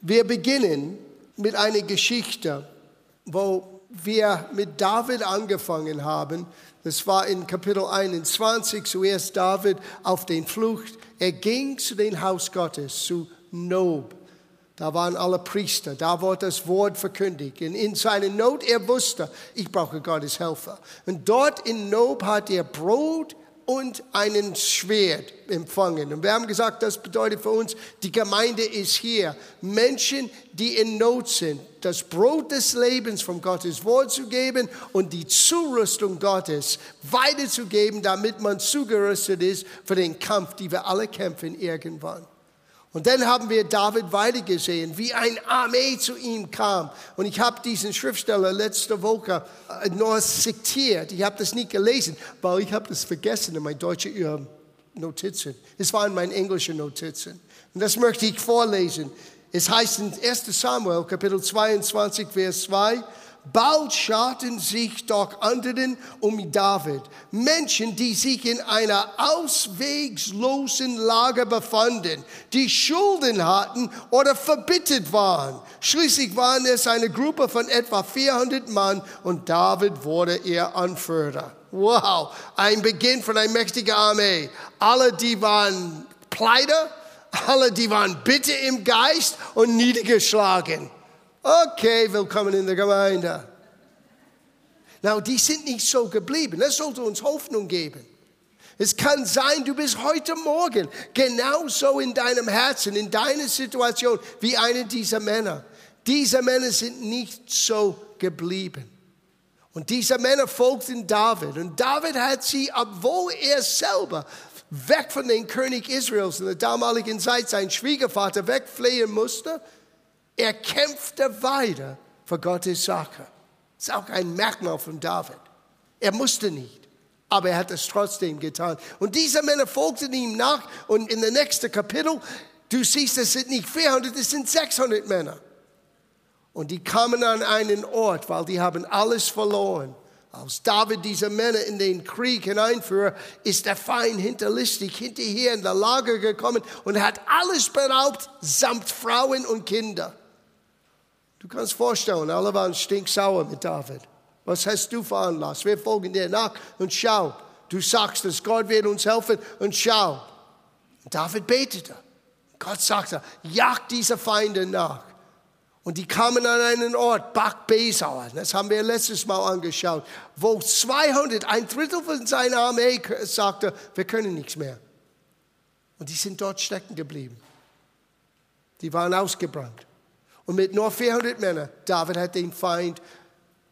Wir beginnen mit einer Geschichte, wo wir mit David angefangen haben. Das war in Kapitel 21, zuerst David auf den Flucht. Er ging zu dem Haus Gottes, zu Nob. Da waren alle Priester, da wurde das Wort verkündigt. Und in seiner Not, er wusste, ich brauche Gottes Helfer. Und dort in Nob hat er Brot und einen Schwert empfangen. Und wir haben gesagt, das bedeutet für uns, die Gemeinde ist hier. Menschen, die in Not sind, das Brot des Lebens von Gottes Wort zu geben und die Zurüstung Gottes weiterzugeben, damit man zugerüstet ist für den Kampf, die wir alle kämpfen irgendwann. Und dann haben wir David weitergesehen, wie ein Armee zu ihm kam. Und ich habe diesen Schriftsteller letzte Woche äh, nur zitiert. Ich habe das nicht gelesen, weil ich habe das vergessen in meinen deutschen äh, Notizen. Es waren meine englischen Notizen. Und das möchte ich vorlesen. Es heißt in 1 Samuel, Kapitel 22, Vers 2, Bald scharten sich doch anderen um David, Menschen, die sich in einer auswegslosen Lage befanden, die Schulden hatten oder verbittet waren. Schließlich waren es eine Gruppe von etwa 400 Mann und David wurde ihr Anführer. Wow, ein Beginn von einer mächtigen Armee. Alle, die waren pleite, alle, die waren bitte im Geist und niedergeschlagen. Okay, willkommen in der Gemeinde. Na, die sind nicht so geblieben. Das sollte uns Hoffnung geben. Es kann sein, du bist heute Morgen genauso in deinem Herzen, in deiner Situation wie einer dieser Männer. Diese Männer sind nicht so geblieben. Und diese Männer folgten David. Und David hat sie, obwohl er selber weg von dem König Israels in der damaligen Zeit, sein Schwiegervater, wegfliehen musste, er kämpfte weiter für Gottes Sache. Das ist auch ein Merkmal von David. Er musste nicht, aber er hat es trotzdem getan. Und diese Männer folgten ihm nach und in der nächsten Kapitel, du siehst, es sind nicht 400, es sind 600 Männer. Und die kamen an einen Ort, weil die haben alles verloren. Als David diese Männer in den Krieg hineinführt, ist der Feind hinterlistig hinterher in der Lager gekommen und hat alles beraubt, samt Frauen und Kinder. Du kannst vorstellen, alle waren stinksauer mit David. Was hast du veranlasst? Wir folgen dir nach und schau. Du sagst, dass Gott wird uns helfen und schau. David betete. Gott sagte, jagt diese Feinde nach. Und die kamen an einen Ort, Bach Besauer, das haben wir letztes Mal angeschaut, wo 200, ein Drittel von seiner Armee sagte, wir können nichts mehr. Und die sind dort stecken geblieben. Die waren ausgebrannt. Und mit nur 400 Männern, David hat den Feind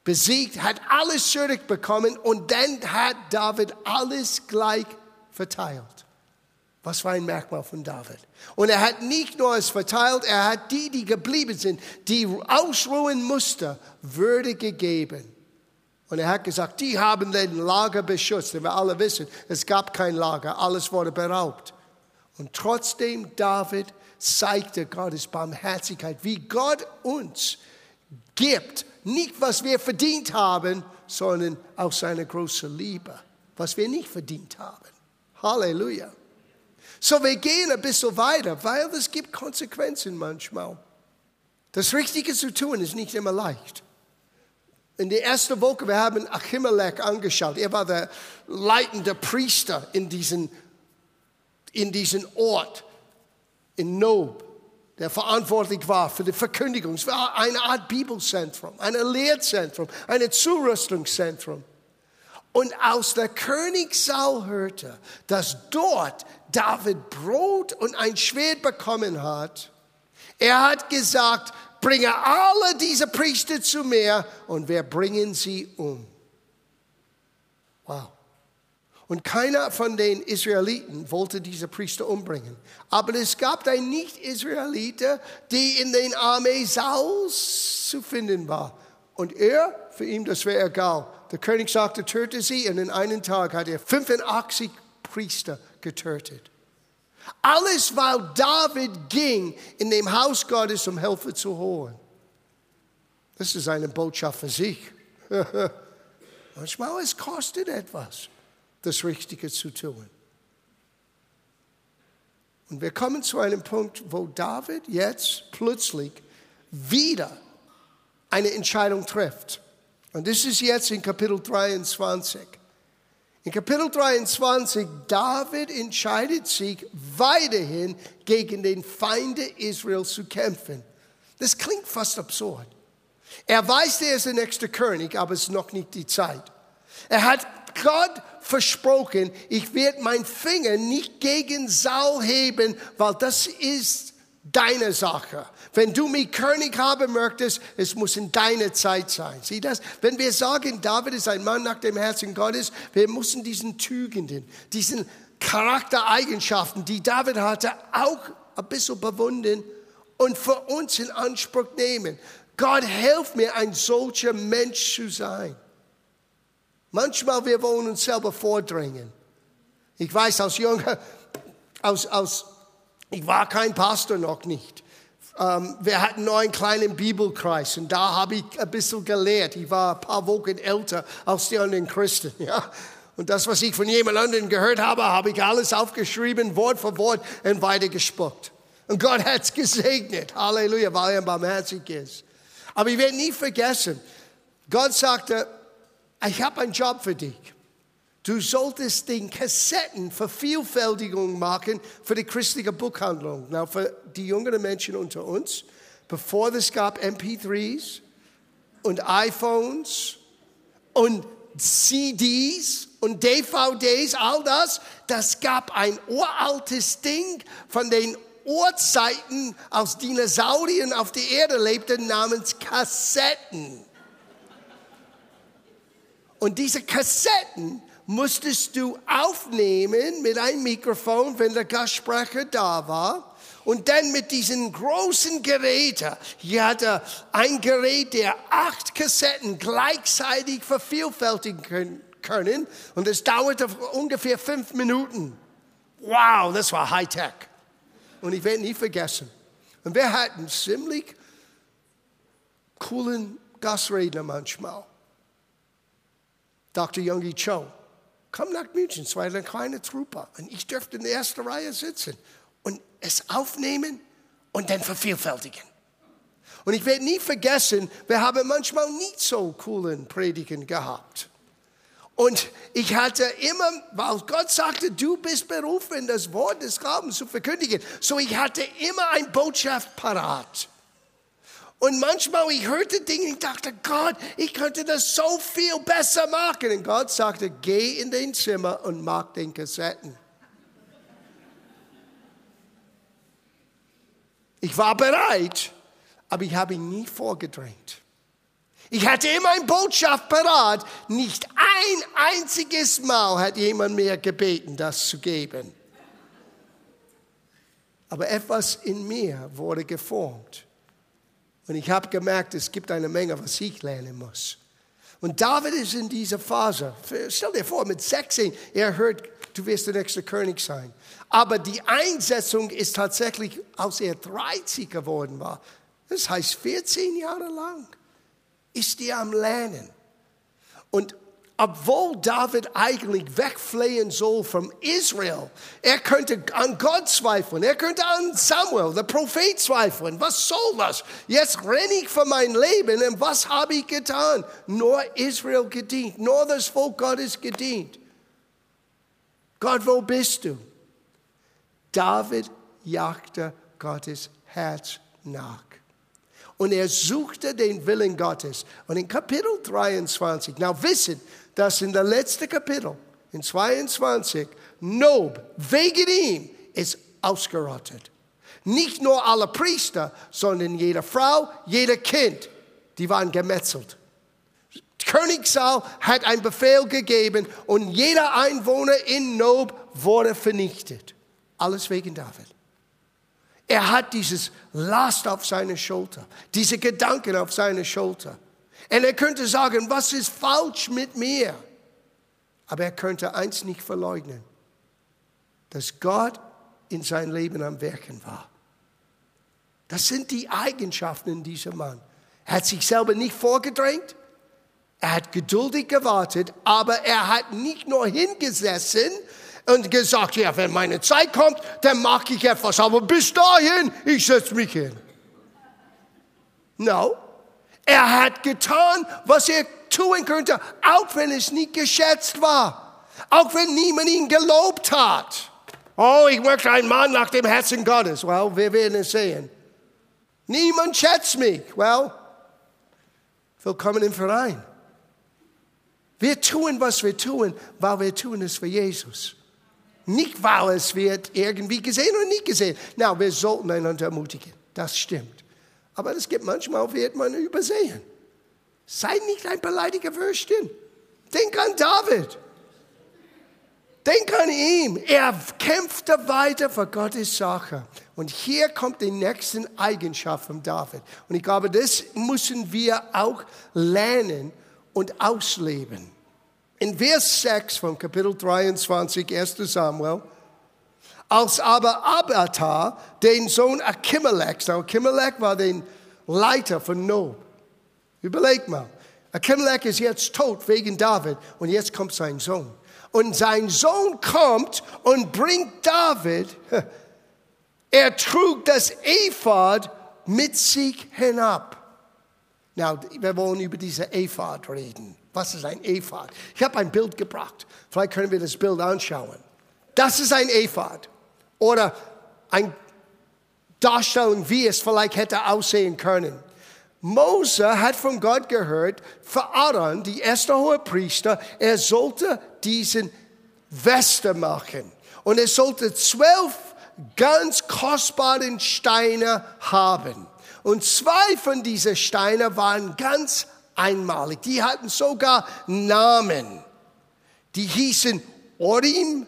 besiegt, hat alles zurückbekommen und dann hat David alles gleich verteilt. Was war ein Merkmal von David? Und er hat nicht nur es verteilt, er hat die, die geblieben sind, die ausruhen mussten, Würde gegeben. Und er hat gesagt, die haben den Lager beschützt. Wir alle wissen, es gab kein Lager, alles wurde beraubt. Und trotzdem David zeigte Gottes Barmherzigkeit, wie Gott uns gibt, nicht was wir verdient haben, sondern aus seiner großen Liebe, was wir nicht verdient haben. Halleluja. So, wir gehen ein bisschen weiter, weil es gibt Konsequenzen manchmal. Das Richtige zu tun ist nicht immer leicht. In der ersten Woche, wir haben Achimelech angeschaut. Er war der leitende Priester in diesem in diesen Ort in Nob, der verantwortlich war für die Verkündigung. Es war eine Art Bibelzentrum, ein Lehrzentrum, ein Zurüstungszentrum. Und aus der Königssaal hörte, dass dort David Brot und ein Schwert bekommen hat. Er hat gesagt, bringe alle diese Priester zu mir und wir bringen sie um. Wow. Und keiner von den Israeliten wollte diese Priester umbringen. Aber es gab einen Nicht-Israeliter, der in den Armee Sauls zu finden war. Und er, für ihn, das wäre egal. Der König sagte, töte sie. Und in einem Tag hat er 85 Priester getötet. Alles, weil David ging in dem Haus Gottes, um Hilfe zu holen. Das ist eine Botschaft für sich. Manchmal es kostet etwas das Richtige zu tun. Und wir kommen zu einem Punkt, wo David jetzt plötzlich wieder eine Entscheidung trifft. Und das ist jetzt in Kapitel 23. In Kapitel 23, David entscheidet sich weiterhin gegen den Feinde Israels zu kämpfen. Das klingt fast absurd. Er weiß, er ist der nächste König, aber es ist noch nicht die Zeit. Er hat Gott versprochen, ich werde meinen Finger nicht gegen Saul heben, weil das ist deine Sache. Wenn du mich König haben möchtest, es muss in deiner Zeit sein. Sieh das? Wenn wir sagen, David ist ein Mann nach dem Herzen Gottes, wir müssen diesen Tugenden, diesen Charaktereigenschaften, die David hatte, auch ein bisschen bewundern und für uns in Anspruch nehmen. Gott, hilf mir, ein solcher Mensch zu sein. Manchmal wir wollen uns selber vordrängen. Ich weiß, als Junger, aus, aus, ich war kein Pastor noch nicht. Ähm, wir hatten nur einen kleinen Bibelkreis und da habe ich ein bisschen gelehrt. Ich war ein paar Wochen älter als die anderen Christen. Ja? Und das, was ich von jemand anderem gehört habe, habe ich alles aufgeschrieben, Wort für Wort und weitergespuckt. Und Gott hat es gesegnet. Halleluja, weil er barmherzig ist. Aber ich werde nie vergessen, Gott sagte, ich habe einen Job für dich. Du solltest den Kassetten Vervielfältigung machen für die christliche Buchhandlung. Na, für die jüngeren Menschen unter uns, bevor es gab MP3s und iPhones und CDs und DVDs, all das, das gab ein uraltes Ding von den Urzeiten, als Dinosauriern auf der Erde lebten, namens Kassetten. Und diese Kassetten musstest du aufnehmen mit einem Mikrofon, wenn der Gastsprecher da war. Und dann mit diesen großen Geräten. Hier hatte ein Gerät, der acht Kassetten gleichzeitig vervielfältigen können. Und es dauerte ungefähr fünf Minuten. Wow, das war Hightech. Und ich werde nie vergessen. Und wir hatten ziemlich coolen Gastredner manchmal. Dr. Youngie Cho. Komm nach München, es war eine kleine Truppe. Und ich durfte in der ersten Reihe sitzen und es aufnehmen und dann vervielfältigen. Und ich werde nie vergessen, wir haben manchmal nicht so coolen Predigen gehabt. Und ich hatte immer, weil Gott sagte, du bist berufen, das Wort des Glaubens zu verkündigen. So ich hatte immer ein Botschaft parat. Und manchmal, ich hörte Dinge und dachte, Gott, ich könnte das so viel besser machen. Und Gott sagte, geh in dein Zimmer und mach den Kassetten. Ich war bereit, aber ich habe ihn nie vorgedrängt. Ich hatte immer eine Botschaft parat. Nicht ein einziges Mal hat jemand mir gebeten, das zu geben. Aber etwas in mir wurde geformt. Und ich habe gemerkt, es gibt eine Menge, was ich lernen muss. Und David ist in dieser Phase. Stell dir vor, mit 16, er hört, du wirst der nächste König sein. Aber die Einsetzung ist tatsächlich, als er 30 geworden war. Das heißt, 14 Jahre lang ist er am Lernen. Und obwohl David eigentlich wegfliehen soll von Israel, er könnte an Gott zweifeln, er könnte an Samuel, der Prophet zweifeln. Was soll das? Jetzt renne ich für mein Leben und was habe ich getan? Nur Israel gedient, nur das Volk Gottes gedient. Gott, wo bist du? David jagte Gottes Herz nach und er suchte den Willen Gottes. Und in Kapitel 23, now wissen, dass in der letzten Kapitel, in 22, Nob wegen ihm ist ausgerottet. Nicht nur alle Priester, sondern jede Frau, jeder Kind, die waren gemetzelt. König Saul hat einen Befehl gegeben und jeder Einwohner in Nob wurde vernichtet. Alles wegen David. Er hat dieses Last auf seine Schulter, diese Gedanken auf seine Schulter. Und er könnte sagen, was ist falsch mit mir? Aber er könnte eins nicht verleugnen, dass Gott in sein Leben am Werken war. Das sind die Eigenschaften in diesem Mann. Er hat sich selber nicht vorgedrängt, er hat geduldig gewartet, aber er hat nicht nur hingesessen und gesagt, ja, wenn meine Zeit kommt, dann mache ich etwas, aber bis dahin, ich setze mich hin. No. Er hat getan, was er tun könnte, auch wenn es nicht geschätzt war. Auch wenn niemand ihn gelobt hat. Oh, ich möchte einen Mann nach dem Herzen Gottes. Well, wir werden es sehen. Niemand schätzt mich. Well, willkommen im Verein. Wir tun, was wir tun, weil wir tun es für Jesus. Nicht, weil es wird irgendwie gesehen oder nicht gesehen. Na, wir sollten einander ermutigen. Das stimmt. Aber es gibt manchmal, wird man übersehen. Sei nicht ein beleidiger Würstchen. Denk an David. Denk an ihn. Er kämpfte weiter für Gottes Sache. Und hier kommt die nächste Eigenschaft von David. Und ich glaube, das müssen wir auch lernen und ausleben. In Vers 6 von Kapitel 23, 1. Samuel, als aber Abatar, den Sohn Achimelechs, Achimelech war der Leiter von Nob. Überleg mal, Achimelech ist jetzt tot wegen David und jetzt kommt sein Sohn. Und sein Sohn kommt und bringt David, er trug das Ephod mit sich hinab. Now, wir wollen über diese Ephod reden. Was ist ein Ephod? Ich habe ein Bild gebracht. Vielleicht können wir das Bild anschauen. Das ist ein Ephod. Oder eine Darstellung, wie es vielleicht hätte aussehen können. Mose hat von Gott gehört, für Aaron, die erste hohe Priester, er sollte diesen Weste machen. Und er sollte zwölf ganz kostbaren Steine haben. Und zwei von diesen Steinen waren ganz einmalig. Die hatten sogar Namen. Die hießen Orim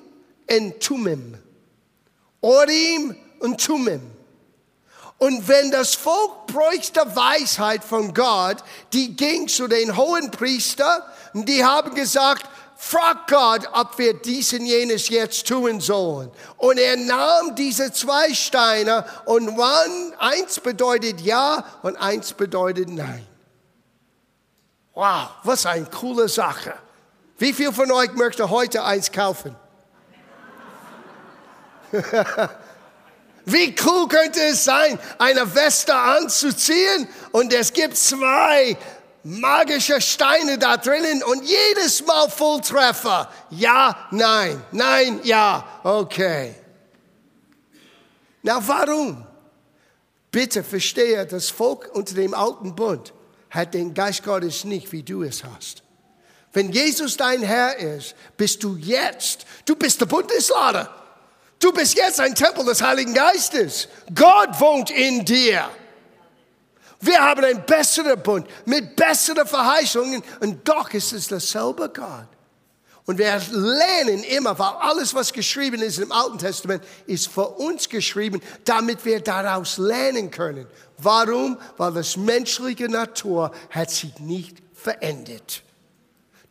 und Tumim. Orim und Tumim. Und wenn das Volk bräuchte Weisheit von Gott, die ging zu den hohen Priester und die haben gesagt, frag Gott, ob wir dies und jenes jetzt tun sollen. Und er nahm diese zwei Steine und wann eins bedeutet ja und eins bedeutet nein. Wow, was eine coole Sache. Wie viel von euch möchte heute eins kaufen? Wie cool könnte es sein, eine Weste anzuziehen und es gibt zwei magische Steine da drinnen und jedes Mal Volltreffer. Ja, nein, nein, ja, okay. Na, warum? Bitte verstehe, das Volk unter dem alten Bund hat den Geist Gottes nicht, wie du es hast. Wenn Jesus dein Herr ist, bist du jetzt, du bist der Bundeslader. Du bist jetzt ein Tempel des Heiligen Geistes. Gott wohnt in dir. Wir haben einen besseren Bund mit besseren Verheißungen und doch ist es derselbe Gott. Und wir lernen immer, weil alles, was geschrieben ist im Alten Testament, ist für uns geschrieben, damit wir daraus lernen können. Warum? Weil das menschliche Natur hat sich nicht verändert.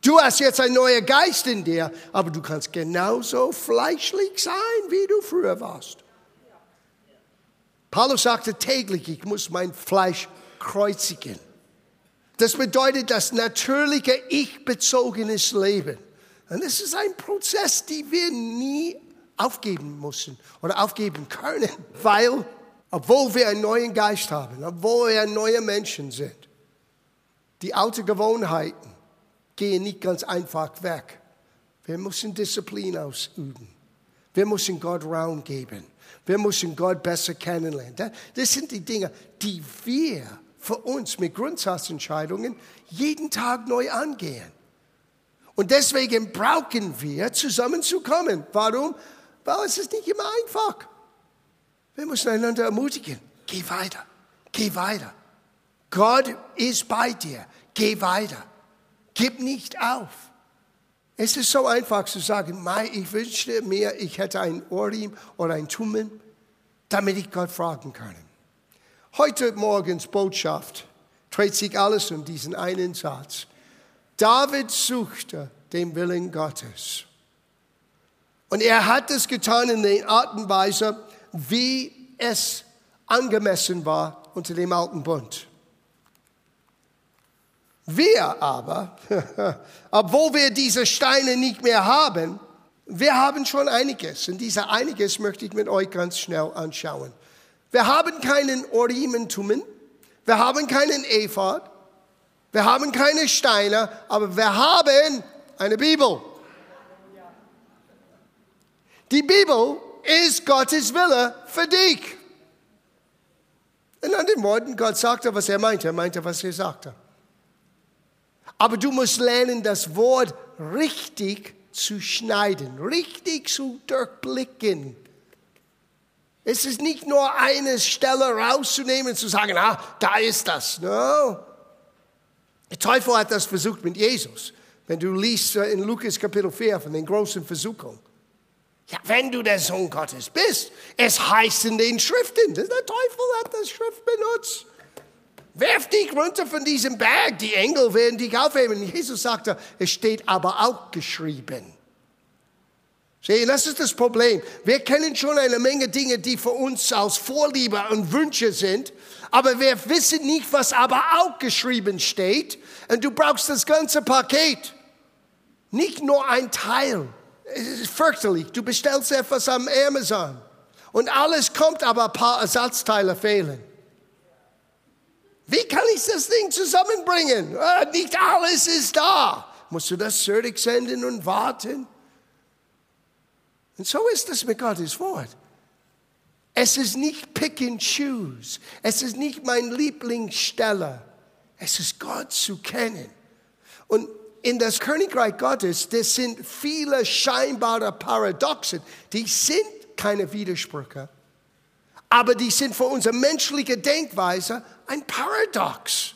Du hast jetzt einen neuen Geist in dir, aber du kannst genauso fleischlich sein, wie du früher warst. Paulus sagte täglich, ich muss mein Fleisch kreuzigen. Das bedeutet das natürliche, ich-bezogenes Leben. Und es ist ein Prozess, den wir nie aufgeben müssen oder aufgeben können, weil, obwohl wir einen neuen Geist haben, obwohl wir neue Menschen sind, die alten Gewohnheiten gehen nicht ganz einfach weg. Wir müssen Disziplin ausüben. Wir müssen Gott Raum geben. Wir müssen Gott besser kennenlernen. Das sind die Dinge, die wir für uns mit Grundsatzentscheidungen jeden Tag neu angehen. Und deswegen brauchen wir zusammenzukommen. Warum? Weil es ist nicht immer einfach. Wir müssen einander ermutigen. Geh weiter. Geh weiter. Gott ist bei dir. Geh weiter. Gib nicht auf. Es ist so einfach zu sagen, ich wünschte mir, ich hätte ein Orim oder ein Tummen, damit ich Gott fragen kann. Heute Morgens Botschaft dreht sich alles um diesen einen Satz. David suchte den Willen Gottes. Und er hat es getan in der Art und Weise, wie es angemessen war unter dem alten Bund. Wir aber, obwohl wir diese Steine nicht mehr haben, Wir haben schon einiges und dieser einiges möchte ich mit euch ganz schnell anschauen. Wir haben keinen Orimentumen, wir haben keinen Ephod, wir haben keine Steine, aber wir haben eine Bibel. Die Bibel ist Gottes Wille für dich. In anderen Worten, Gott sagte, was er meinte, er meinte, was er sagte. Aber du musst lernen, das Wort richtig zu schneiden, richtig zu durchblicken. Es ist nicht nur eine Stelle rauszunehmen und zu sagen, ah, da ist das. No. Der Teufel hat das versucht mit Jesus. Wenn du liest äh, in Lukas Kapitel 4 von den großen Versuchungen. Ja, wenn du der Sohn Gottes bist, es heißt in den Schriften, der Teufel hat das Schrift benutzt. Werf dich runter von diesem Berg, die Engel werden dich aufheben. Jesus sagte, es steht aber auch geschrieben. Sieh, das ist das Problem. Wir kennen schon eine Menge Dinge, die für uns aus Vorliebe und Wünsche sind, aber wir wissen nicht, was aber auch geschrieben steht. Und du brauchst das ganze Paket, nicht nur ein Teil. Es ist fürchterlich. Du bestellst etwas am Amazon und alles kommt, aber ein paar Ersatzteile fehlen. Wie kann ich das Ding zusammenbringen? Ah, nicht alles ist da. Musst du das zurück senden und warten? Und so ist es mit Gottes Wort. Es ist nicht Pick and Choose. Es ist nicht mein Lieblingssteller. Es ist Gott zu kennen. Und in das Königreich Gottes, das sind viele scheinbare Paradoxen. Die sind keine Widersprüche, aber die sind für unsere menschliche Denkweise ein Paradox.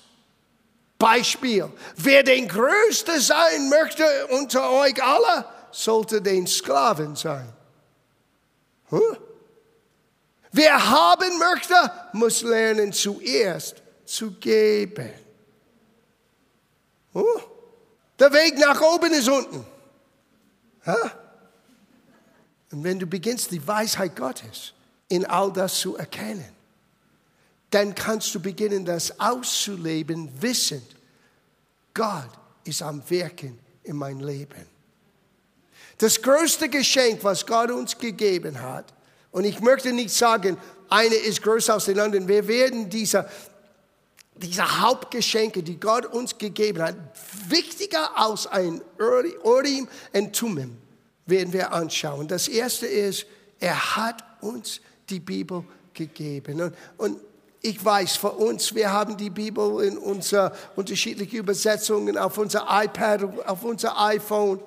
Beispiel, wer den Größte sein möchte unter euch alle, sollte den Sklaven sein. Huh? Wer haben möchte, muss lernen zuerst zu geben. Huh? Der Weg nach oben ist unten. Huh? Und wenn du beginnst, die Weisheit Gottes in all das zu erkennen, dann kannst du beginnen, das auszuleben, wissend, Gott ist am Wirken in mein Leben. Das größte Geschenk, was Gott uns gegeben hat, und ich möchte nicht sagen, eine ist größer als die anderen, wir werden diese, diese Hauptgeschenke, die Gott uns gegeben hat, wichtiger als ein Urim und Tumim, werden wir anschauen. Das erste ist, er hat uns die Bibel gegeben. Und, und ich weiß, für uns, wir haben die Bibel in unserer unterschiedlichen Übersetzungen auf unser iPad, auf unser iPhone.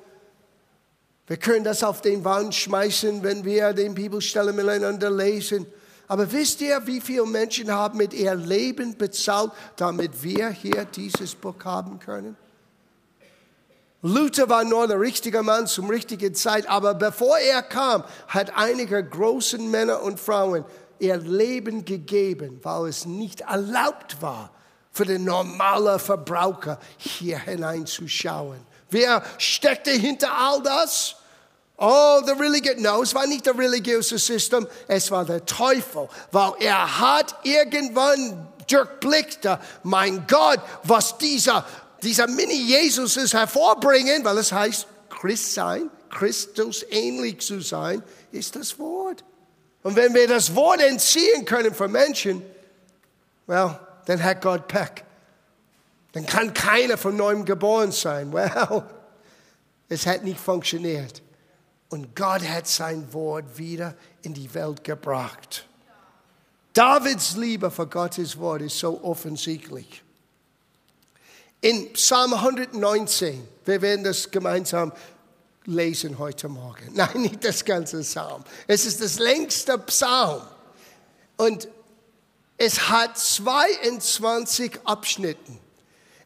Wir können das auf den Wand schmeißen, wenn wir den Bibelstelle miteinander lesen. Aber wisst ihr, wie viele Menschen haben mit ihr Leben bezahlt, damit wir hier dieses Buch haben können? Luther war nur der richtige Mann zum richtigen Zeit, aber bevor er kam, hat einige großen Männer und Frauen ihr Leben gegeben, weil es nicht erlaubt war, für den normalen Verbraucher hier hineinzuschauen. Wer steckte hinter all das? Oh, der Religion. No, es war nicht der religiöse System, es war der Teufel, weil er hat irgendwann durchblickte, mein Gott, was dieser, dieser Mini-Jesus hervorbringen, weil es heißt, Christ sein, Christus ähnlich zu sein, ist das Wort. Und wenn wir das Wort entziehen können von Menschen, well, dann hat Gott Pech. Dann kann keiner von neuem geboren sein. Well, es hat nicht funktioniert. Und Gott hat sein Wort wieder in die Welt gebracht. Davids Liebe für Gottes Wort ist so offensichtlich. In Psalm 119, wir werden das gemeinsam lesen heute Morgen. Nein, nicht das ganze Psalm. Es ist das längste Psalm. Und es hat 22 Abschnitten.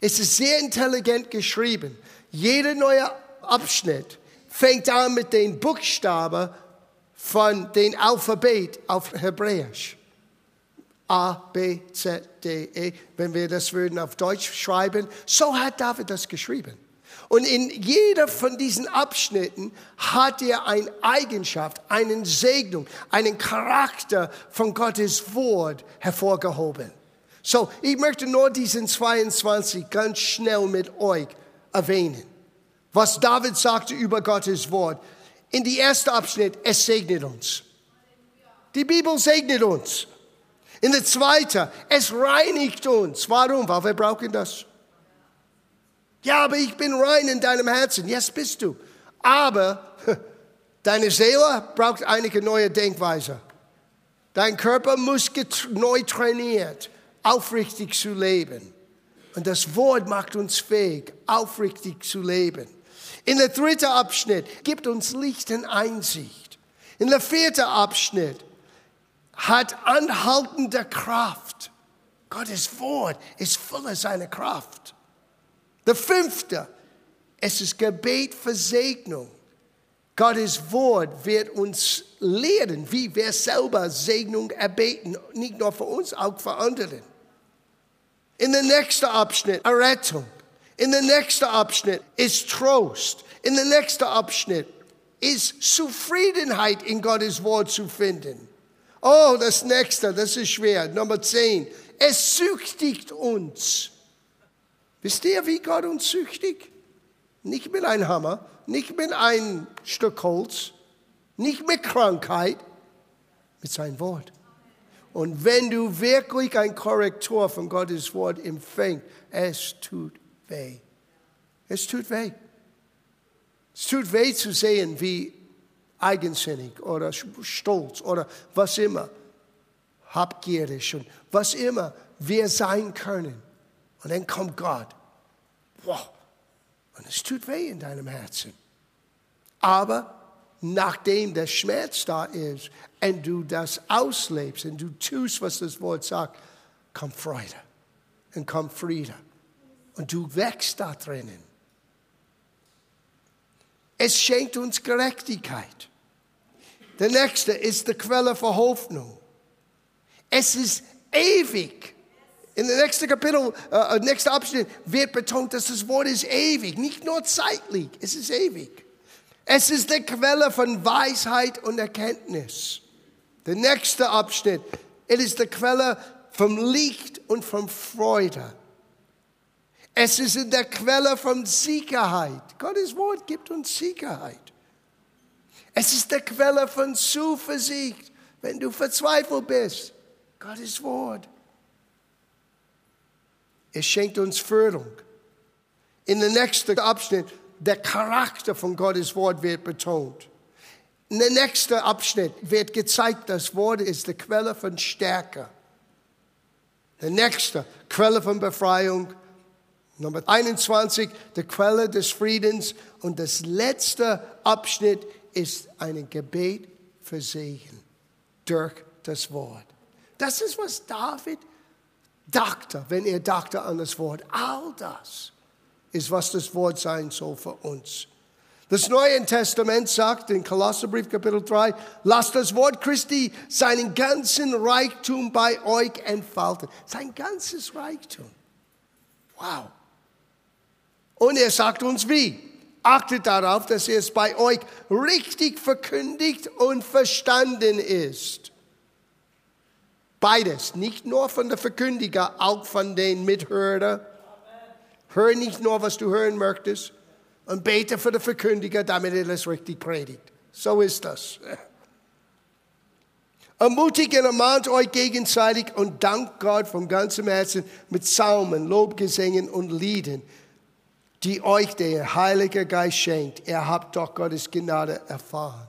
Es ist sehr intelligent geschrieben. Jeder neue Abschnitt fängt an mit den Buchstaben von dem Alphabet auf Hebräisch. A, B, Z, D, E. Wenn wir das würden auf Deutsch schreiben, so hat David das geschrieben. Und in jeder von diesen Abschnitten hat er eine Eigenschaft, einen Segnung, einen Charakter von Gottes Wort hervorgehoben. So, ich möchte nur diesen 22 ganz schnell mit euch erwähnen. Was David sagte über Gottes Wort. in die erste Abschnitt, es segnet uns. Die Bibel segnet uns. In der zweite, es reinigt uns. Warum? Weil wir brauchen das. Ja, aber ich bin rein in deinem Herzen. Yes, bist du. Aber deine Seele braucht einige neue Denkweise. Dein Körper muss neu trainiert, aufrichtig zu leben. Und das Wort macht uns fähig, aufrichtig zu leben. In der dritten Abschnitt gibt uns Licht und Einsicht. In der vierten Abschnitt hat anhaltende Kraft. Gottes Wort ist voller seiner Kraft. Der fünfte, es ist Gebet für Segnung. Gottes Wort wird uns lehren, wie wir selber Segnung erbeten, nicht nur für uns, auch für andere. In der nächsten Abschnitt Errettung. In der nächsten Abschnitt ist Trost. In der nächsten Abschnitt ist Zufriedenheit in Gottes Wort zu finden. Oh, das nächste, das ist schwer. Nummer 10. Es züchtigt uns. Wisst ihr, wie Gott uns züchtigt? Nicht mit einem Hammer, nicht mit einem Stück Holz, nicht mit Krankheit, mit seinem Wort. Und wenn du wirklich ein Korrektor von Gottes Wort empfängst, es tut weh. Es tut weh. Es tut weh zu sehen, wie eigensinnig oder stolz oder was immer, habgierig und was immer wir sein können. Und dann kommt Gott. Wow. Und es tut weh in deinem Herzen. Aber nachdem der Schmerz da ist und du das auslebst und du tust, was das Wort sagt, kommt Freude und kommt Friede. Und du wächst da drinnen. Es schenkt uns Gerechtigkeit. Der nächste ist die Quelle für Hoffnung. Es ist ewig. In dem nächsten Kapitel, äh, äh nächsten Abschnitt wird betont, dass das Wort ist ewig, nicht nur zeitlich, es ist ewig. Es ist die Quelle von Weisheit und Erkenntnis. Der nächste Abschnitt, es ist die Quelle vom Licht und von Freude. Es ist in der Quelle von Sicherheit. Gottes Wort gibt uns Sicherheit. Es ist die Quelle von Zuversicht, wenn du verzweifelt bist. Gottes Wort. Es schenkt uns Förderung. In der nächsten Abschnitt der Charakter von Gottes Wort wird betont. In der nächsten Abschnitt wird gezeigt, das Wort ist die Quelle von Stärke. Der nächste, Quelle von Befreiung. Nummer 21, die Quelle des Friedens. Und das letzte Abschnitt ist ein Gebet für Segen durch das Wort. Das ist, was David dachte, wenn er dachte an das Wort. All das ist, was das Wort sein soll für uns. Das Neue Testament sagt in Kolosserbrief Kapitel 3, lasst das Wort Christi seinen ganzen Reichtum bei euch entfalten. Sein ganzes Reichtum. Wow. Und er sagt uns wie? Achtet darauf, dass es bei euch richtig verkündigt und verstanden ist. Beides, nicht nur von der Verkündiger, auch von den Mithörern Hör nicht nur, was du hören möchtest und bete für den Verkündiger, damit er das richtig predigt. So ist das. Ermutigt und ermahnt euch gegenseitig und dankt Gott von ganzem Herzen mit Psalmen, Lobgesängen und Lieden, die euch der Heilige Geist schenkt. Ihr habt doch Gottes Gnade erfahren.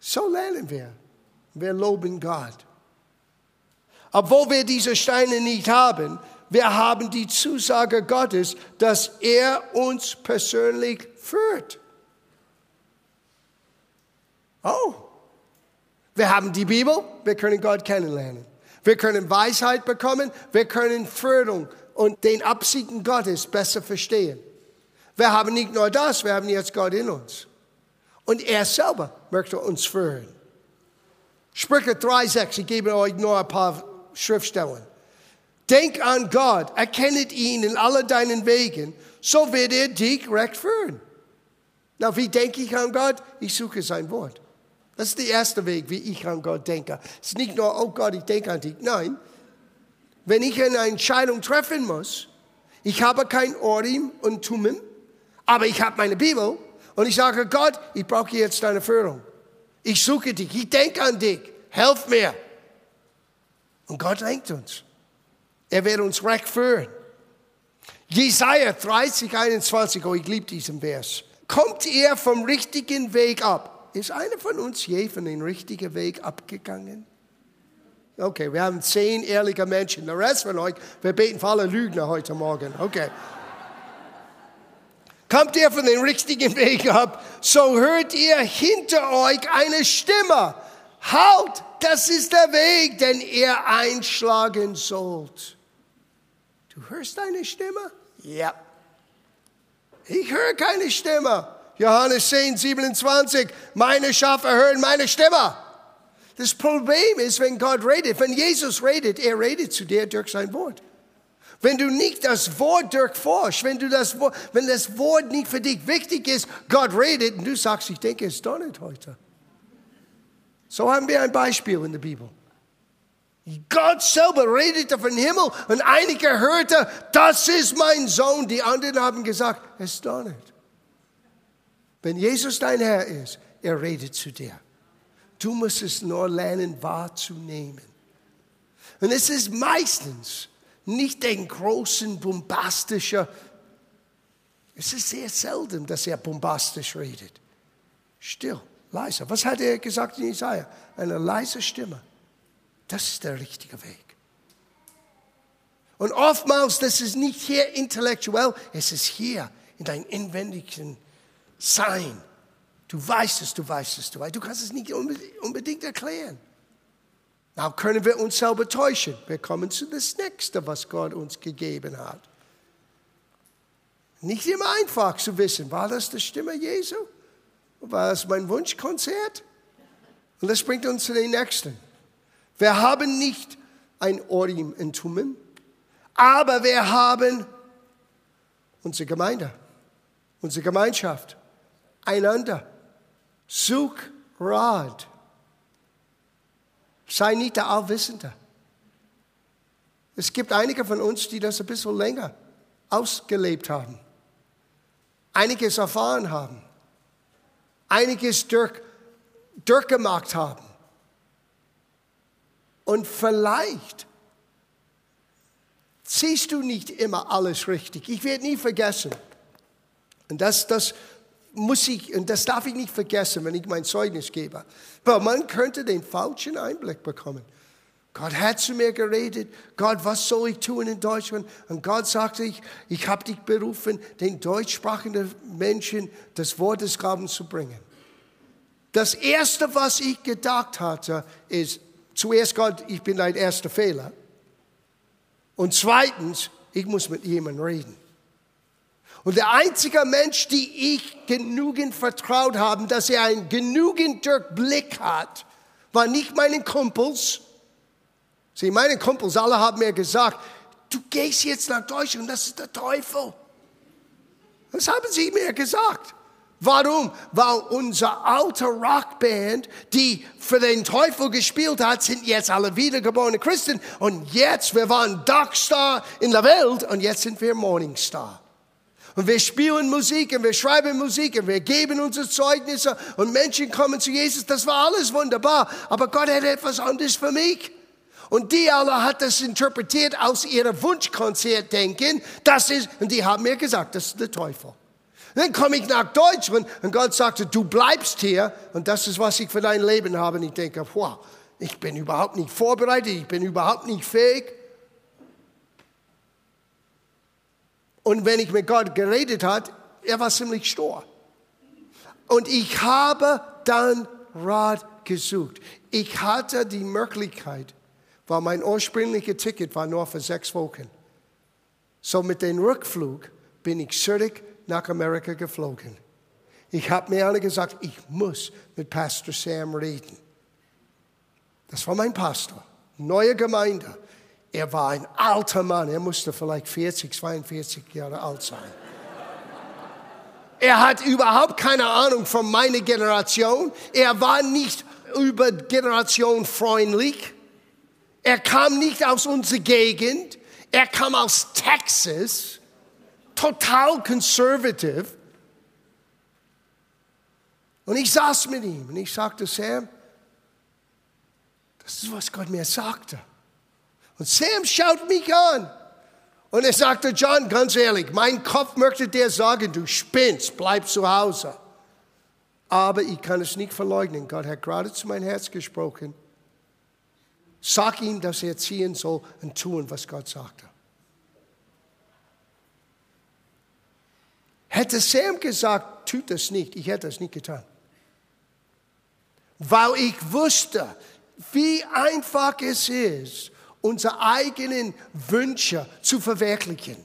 So lernen wir. Wir loben Gott. Obwohl wir diese Steine nicht haben, wir haben die Zusage Gottes, dass er uns persönlich führt. Oh, wir haben die Bibel, wir können Gott kennenlernen. Wir können Weisheit bekommen, wir können Förderung und den Absichten Gottes besser verstehen. Wir haben nicht nur das, wir haben jetzt Gott in uns. Und er selber möchte uns führen. Sprüche 3,6, ich gebe euch nur ein paar Schriftstellen. Denk an Gott, erkennet ihn in all deinen Wegen, so wird er dich recht führen. Na, wie denke ich an Gott? Ich suche sein Wort. Das ist der erste Weg, wie ich an Gott denke. Es ist nicht nur, oh Gott, ich denke an dich. Nein, wenn ich eine Entscheidung treffen muss, ich habe kein Orim und Tumim, aber ich habe meine Bibel Und ich sage, Gott, ich brauche jetzt deine Führung. Ich suche dich, ich denke an dich, helf mir. Und Gott lenkt uns. Er wird uns recht führen. Jesaja 30, 21, oh, ich liebe diesen Vers. Kommt ihr vom richtigen Weg ab? Ist einer von uns je von dem richtigen Weg abgegangen? Okay, wir haben zehn ehrliche Menschen. Der Rest von euch, wir beten für alle Lügner heute Morgen. Okay. Kommt ihr von dem richtigen Weg ab, so hört ihr hinter euch eine Stimme. Halt, das ist der Weg, den ihr einschlagen sollt. Du hörst eine Stimme? Ja. Ich höre keine Stimme. Johannes 10, 27. Meine Schafe hören meine Stimme. Das Problem ist, wenn Gott redet, wenn Jesus redet, er redet zu dir durch sein Wort. Wenn du nicht das Wort durchforschst, wenn, du das Wort, wenn das Wort nicht für dich wichtig ist, Gott redet und du sagst, ich denke, es donnert heute. So haben wir ein Beispiel in der Bibel. Gott selber redete vom Himmel und einige hörte, das ist mein Sohn. Die anderen haben gesagt, es donnert. Wenn Jesus dein Herr ist, er redet zu dir. Du musst es nur lernen wahrzunehmen. Und es ist meistens nicht den großen, bombastischen, es ist sehr selten, dass er bombastisch redet. Still, leise. Was hat er gesagt in Isaiah? Eine leise Stimme. Das ist der richtige Weg. Und oftmals, das ist nicht hier intellektuell, es ist hier in deinem inwendigen Sein. Du weißt es, du weißt es, du weißt. Du kannst es nicht unbedingt erklären. Now können wir uns selber täuschen. Wir kommen zu das Nächste, was Gott uns gegeben hat. Nicht immer einfach zu wissen, war das die Stimme Jesu? War das mein Wunschkonzert? Und das bringt uns zu den Nächsten. Wir haben nicht ein Orim in Tummen, aber wir haben unsere Gemeinde, unsere Gemeinschaft, einander. Such Rat. Sei nicht der Allwissende. Es gibt einige von uns, die das ein bisschen länger ausgelebt haben, einiges erfahren haben, einiges durch, durchgemacht haben. Und vielleicht siehst du nicht immer alles richtig. Ich werde nie vergessen. Und das, das muss ich, und das darf ich nicht vergessen, wenn ich mein Zeugnis gebe. Weil man könnte den falschen Einblick bekommen. Gott hat zu mir geredet. Gott, was soll ich tun in Deutschland? Und Gott sagte, ich, ich habe dich berufen, den deutschsprachigen Menschen das Wort des Glaubens zu bringen. Das Erste, was ich gedacht hatte, ist, zuerst Gott, ich bin dein erster Fehler. Und zweitens, ich muss mit jemandem reden. Und der einzige Mensch, die ich genügend vertraut habe, dass er einen genügend Durchblick hat, war nicht meine Kumpels. Sie, meine Kumpels alle haben mir gesagt, du gehst jetzt nach Deutschland, das ist der Teufel. Das haben sie mir gesagt. Warum? Weil unsere alte Rockband, die für den Teufel gespielt hat, sind jetzt alle wiedergeborene Christen. Und jetzt, wir waren Darkstar in der Welt und jetzt sind wir Morningstar. Und wir spielen Musik und wir schreiben Musik und wir geben unsere Zeugnisse und Menschen kommen zu Jesus. Das war alles wunderbar. Aber Gott hat etwas anderes für mich. Und die alle hat das interpretiert aus ihrem Wunschkonzert denken. Das ist, und die haben mir gesagt, das ist der Teufel. Dann komme ich nach Deutschland und Gott sagte, du bleibst hier und das ist, was ich für dein Leben habe. Und ich denke, wow, ich bin überhaupt nicht vorbereitet, ich bin überhaupt nicht fähig. Und wenn ich mit Gott geredet hat, er war ziemlich stur. Und ich habe dann Rat gesucht. Ich hatte die Möglichkeit, weil mein ursprüngliches Ticket war nur für sechs Wochen. So mit dem Rückflug bin ich zurück nach Amerika geflogen. Ich habe mir alle gesagt, ich muss mit Pastor Sam reden. Das war mein Pastor, neue Gemeinde. Er war ein alter Mann, er musste vielleicht 40, 42 Jahre alt sein. Er hat überhaupt keine Ahnung von meiner Generation. Er war nicht über Generation freundlich. Er kam nicht aus unserer Gegend. Er kam aus Texas, total conservative. Und ich saß mit ihm und ich sagte, Sam, das ist, was Gott mir sagte. Und Sam schaut mich an. Und er sagte, John, ganz ehrlich, mein Kopf möchte dir sagen, du spinnst, bleib zu Hause. Aber ich kann es nicht verleugnen. Gott hat gerade zu mein Herz gesprochen. Sag ihm, dass er ziehen soll und tun, was Gott sagte. Hätte Sam gesagt, tut das nicht, ich hätte es nicht getan. Weil ich wusste, wie einfach es ist, unsere eigenen Wünsche zu verwirklichen.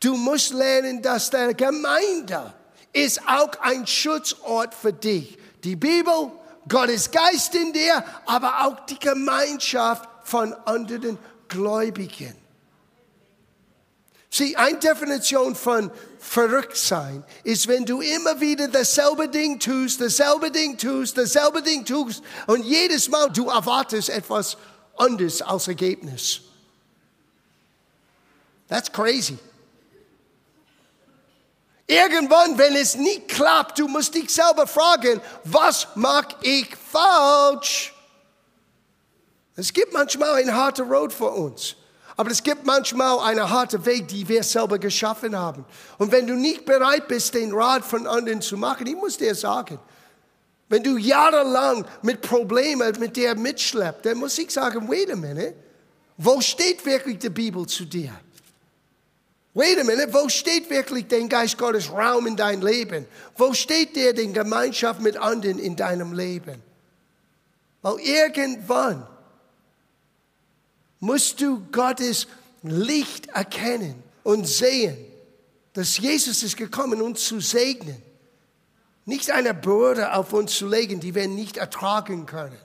Du musst lernen, dass der Gemeinde ist auch ein Schutzort für dich. Die Bibel, Gottes Geist in dir, aber auch die Gemeinschaft von anderen Gläubigen. Sieh, eine Definition von verrückt sein ist, wenn du immer wieder dasselbe Ding tust, dasselbe Ding tust, dasselbe Ding tust und jedes Mal du erwartest etwas anderes als Ergebnis. That's crazy. Irgendwann, wenn es nicht klappt, du musst dich selber fragen, was mag ich falsch? Es gibt manchmal eine harte Road für uns. Aber es gibt manchmal einen harten Weg, die wir selber geschaffen haben. Und wenn du nicht bereit bist, den Rat von anderen zu machen, ich muss dir sagen, wenn du jahrelang mit Problemen mit dir mitschleppst, dann muss ich sagen, wait a minute, wo steht wirklich die Bibel zu dir? Wait a minute, wo steht wirklich der Geist Gottes Raum in dein Leben? Wo steht der die Gemeinschaft mit anderen in deinem Leben? Weil irgendwann musst du Gottes Licht erkennen und sehen, dass Jesus ist gekommen, uns zu segnen. Nicht eine Bürde auf uns zu legen, die wir nicht ertragen können.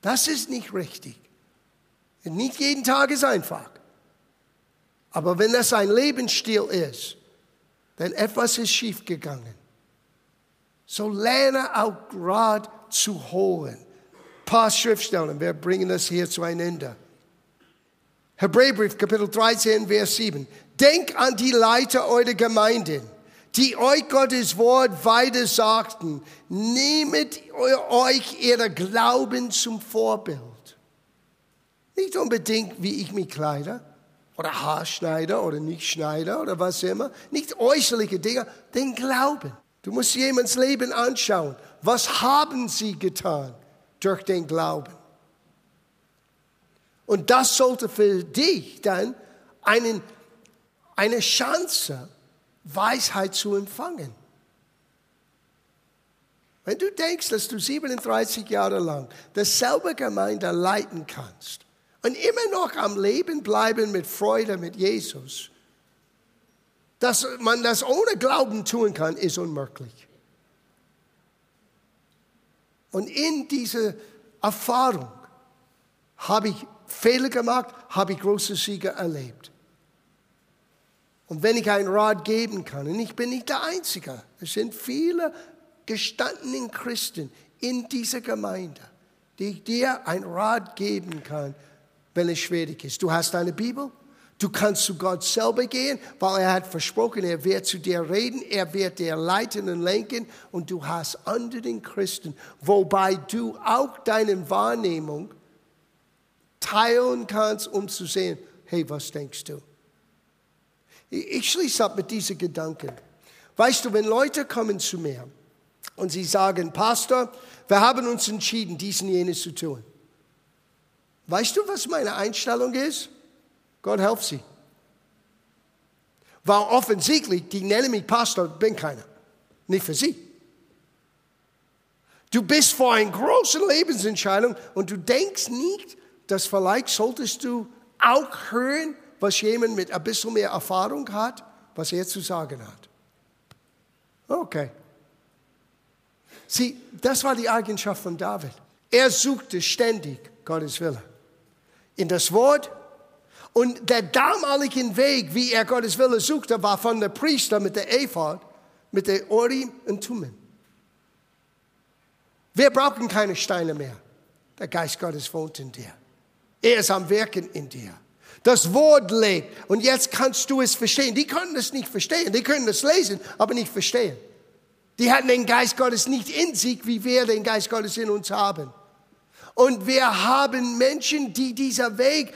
Das ist nicht richtig. Nicht jeden Tag ist einfach. Aber wenn das ein Lebensstil ist, dann etwas ist schiefgegangen. So lerne auch Rat zu holen. Ein paar Schriftstellen, wir bringen das hier zu einem Ende. Hebräerbrief, Kapitel 13, Vers 7. Denk an die Leiter eurer Gemeinden, die euch Gottes Wort weiter sagten. Nehmet euch ihre Glauben zum Vorbild. Nicht unbedingt, wie ich mich kleide oder Haarschneider oder nicht Schneider oder was immer. Nicht äußerliche Dinge, den Glauben. Du musst jemands Leben anschauen. Was haben sie getan durch den Glauben? Und das sollte für dich dann einen, eine Chance, Weisheit zu empfangen. Wenn du denkst, dass du 37 Jahre lang dasselbe Gemeinde leiten kannst und immer noch am Leben bleiben mit Freude mit Jesus, dass man das ohne Glauben tun kann, ist unmöglich. Und in dieser Erfahrung habe ich Fehler gemacht, habe ich große Siege erlebt. Und wenn ich einen Rat geben kann, und ich bin nicht der Einzige, es sind viele gestandene Christen in dieser Gemeinde, die dir einen Rat geben kann, wenn es schwierig ist. Du hast eine Bibel, du kannst zu Gott selber gehen, weil er hat versprochen, er wird zu dir reden, er wird dir leiten und lenken und du hast anderen Christen, wobei du auch deine Wahrnehmung teilen kannst, um zu sehen, hey, was denkst du? Ich schließe ab mit diesen Gedanken. Weißt du, wenn Leute kommen zu mir und sie sagen, Pastor, wir haben uns entschieden, dies und jenes zu tun. Weißt du, was meine Einstellung ist? Gott helf sie. Weil offensichtlich, die nennen mich Pastor, bin keiner. Nicht für sie. Du bist vor einer großen Lebensentscheidung und du denkst nicht dass vielleicht solltest du auch hören, was jemand mit ein bisschen mehr Erfahrung hat, was er zu sagen hat. Okay. Sieh, das war die Eigenschaft von David. Er suchte ständig Gottes Wille. In das Wort und der damalige Weg, wie er Gottes Wille suchte, war von der Priester mit der Ephod, mit der Urim und Tumim. Wir brauchen keine Steine mehr. Der Geist Gottes wohnt in dir. Er ist am Wirken in dir. Das Wort lebt und jetzt kannst du es verstehen. Die können es nicht verstehen, die können es lesen, aber nicht verstehen. Die hatten den Geist Gottes nicht in sich, wie wir den Geist Gottes in uns haben. Und wir haben Menschen, die dieser Weg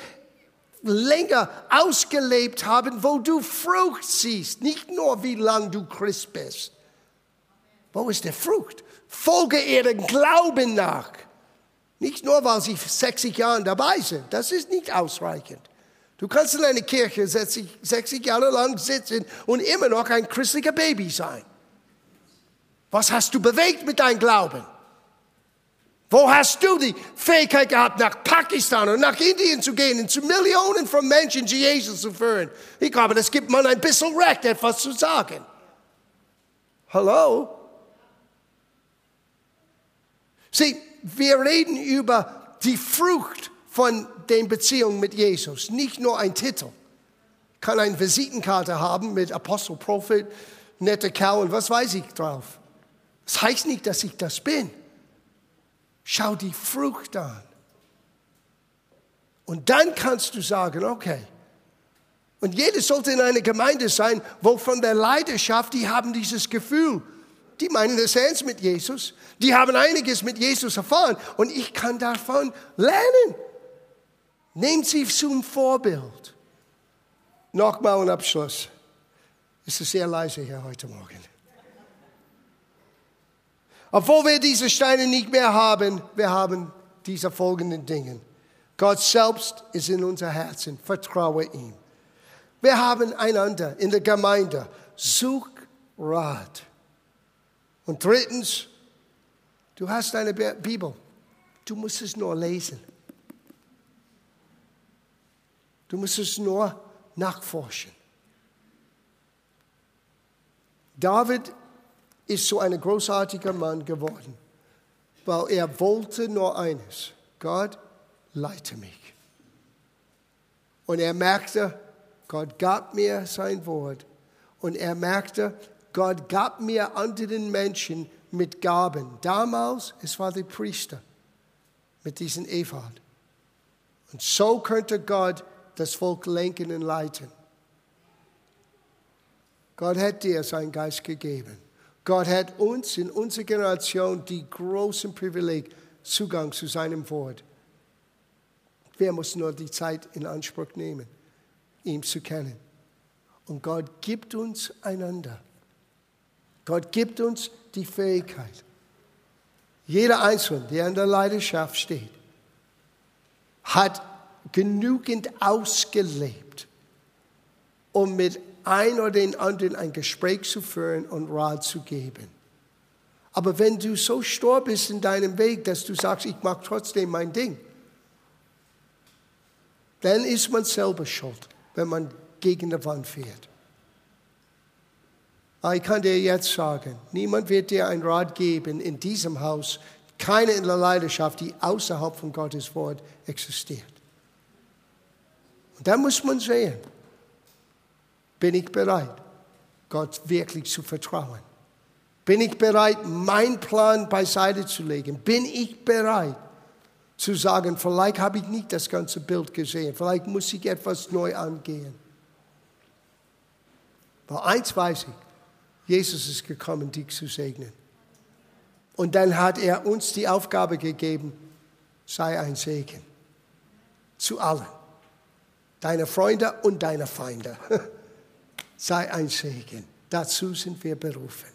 länger ausgelebt haben, wo du Frucht siehst, nicht nur wie lang du Christ bist. Wo ist der Frucht? Folge ihren Glauben nach. Nicht nur, weil sie 60 Jahre dabei sind. Das ist nicht ausreichend. Du kannst in einer Kirche 60, 60 Jahre lang sitzen und immer noch ein christlicher Baby sein. Was hast du bewegt mit deinem Glauben? Wo hast du die Fähigkeit gehabt, nach Pakistan und nach Indien zu gehen und zu Millionen von Menschen zu Jesus zu führen? Ich glaube, das gibt man ein bisschen Recht, etwas zu sagen. Hallo? Sieh, wir reden über die Frucht von den Beziehungen mit Jesus, nicht nur ein Titel. Kann eine Visitenkarte haben mit Apostel, Prophet, netter Kerl und was weiß ich drauf. Das heißt nicht, dass ich das bin. Schau die Frucht an. Und dann kannst du sagen, okay. Und jeder sollte in einer Gemeinde sein, wo von der Leidenschaft, die haben dieses Gefühl, die meinen es ernst mit Jesus, die haben einiges mit Jesus erfahren und ich kann davon lernen. Nehmt sie zum Vorbild. Nochmal ein Abschluss. Es ist sehr leise hier heute Morgen. Obwohl wir diese Steine nicht mehr haben, wir haben diese folgenden Dinge. Gott selbst ist in unser Herzen. Vertraue ihm. Wir haben einander in der Gemeinde. Such Rat. Und drittens, du hast eine Bibel. Du musst es nur lesen. Du musst es nur nachforschen. David ist so ein großartiger Mann geworden, weil er wollte nur eines, Gott, leite mich. Und er merkte, Gott gab mir sein Wort. Und er merkte, Gott gab mir anderen Menschen mit Gaben. Damals, es war der Priester mit diesem Ephod. Und so könnte Gott das Volk lenken und leiten. Gott hat dir seinen Geist gegeben. Gott hat uns in unserer Generation die großen Privileg, Zugang zu seinem Wort. Wir müssen nur die Zeit in Anspruch nehmen, ihn zu kennen. Und Gott gibt uns einander. Gott gibt uns die Fähigkeit. Jeder Einzelne, der in der Leidenschaft steht, hat genügend ausgelebt, um mit ein oder den anderen ein Gespräch zu führen und Rat zu geben. Aber wenn du so stur bist in deinem Weg, dass du sagst, ich mache trotzdem mein Ding, dann ist man selber schuld, wenn man gegen die Wand fährt. Ich kann dir jetzt sagen, niemand wird dir ein Rat geben in diesem Haus, keine in der Leidenschaft, die außerhalb von Gottes Wort existiert. Und da muss man sehen, bin ich bereit, Gott wirklich zu vertrauen? Bin ich bereit, meinen Plan beiseite zu legen? Bin ich bereit zu sagen, vielleicht habe ich nicht das ganze Bild gesehen, vielleicht muss ich etwas neu angehen? Weil eins weiß ich, Jesus ist gekommen, dich zu segnen. Und dann hat er uns die Aufgabe gegeben, sei ein Segen. Zu allen. Deine Freunde und deine Feinde. sei ein Segen. Dazu sind wir berufen.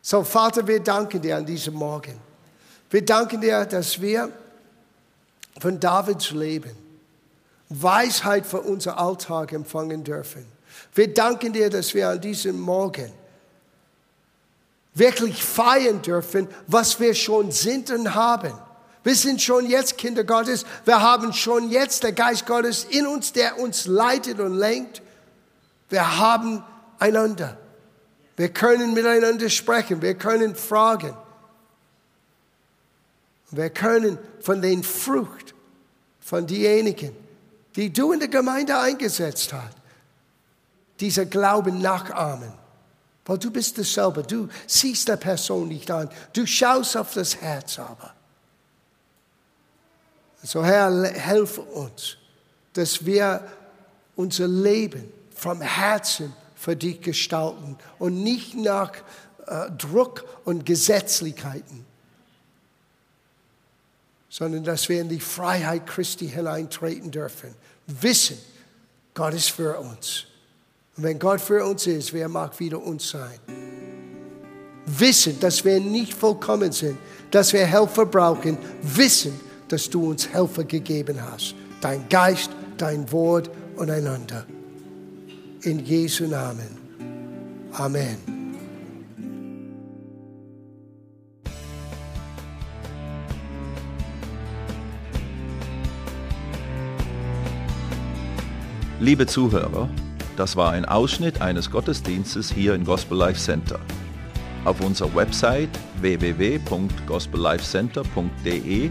So, Vater, wir danken dir an diesem Morgen. Wir danken dir, dass wir von Davids Leben Weisheit für unser Alltag empfangen dürfen. Wir danken dir, dass wir an diesem Morgen wirklich feiern dürfen, was wir schon sind und haben. Wir sind schon jetzt Kinder Gottes. Wir haben schon jetzt der Geist Gottes in uns, der uns leitet und lenkt. Wir haben einander. Wir können miteinander sprechen. Wir können fragen. Wir können von den Frucht von denjenigen, die du in der Gemeinde eingesetzt hast, dieser Glauben nachahmen. Weil du bist dasselbe. Du siehst der Person nicht an. Du schaust auf das Herz aber. So Herr, helfe uns, dass wir unser Leben vom Herzen für dich gestalten und nicht nach äh, Druck und Gesetzlichkeiten, sondern dass wir in die Freiheit Christi hineintreten dürfen. Wissen, Gott ist für uns. Und wenn Gott für uns ist, wer mag wieder uns sein? Wissen, dass wir nicht vollkommen sind, dass wir Helfer brauchen. Wissen, dass du uns Helfer gegeben hast. Dein Geist, dein Wort und einander. In Jesu Namen. Amen. Liebe Zuhörer, das war ein Ausschnitt eines Gottesdienstes hier im Gospel Life Center. Auf unserer Website www.gospellifecenter.de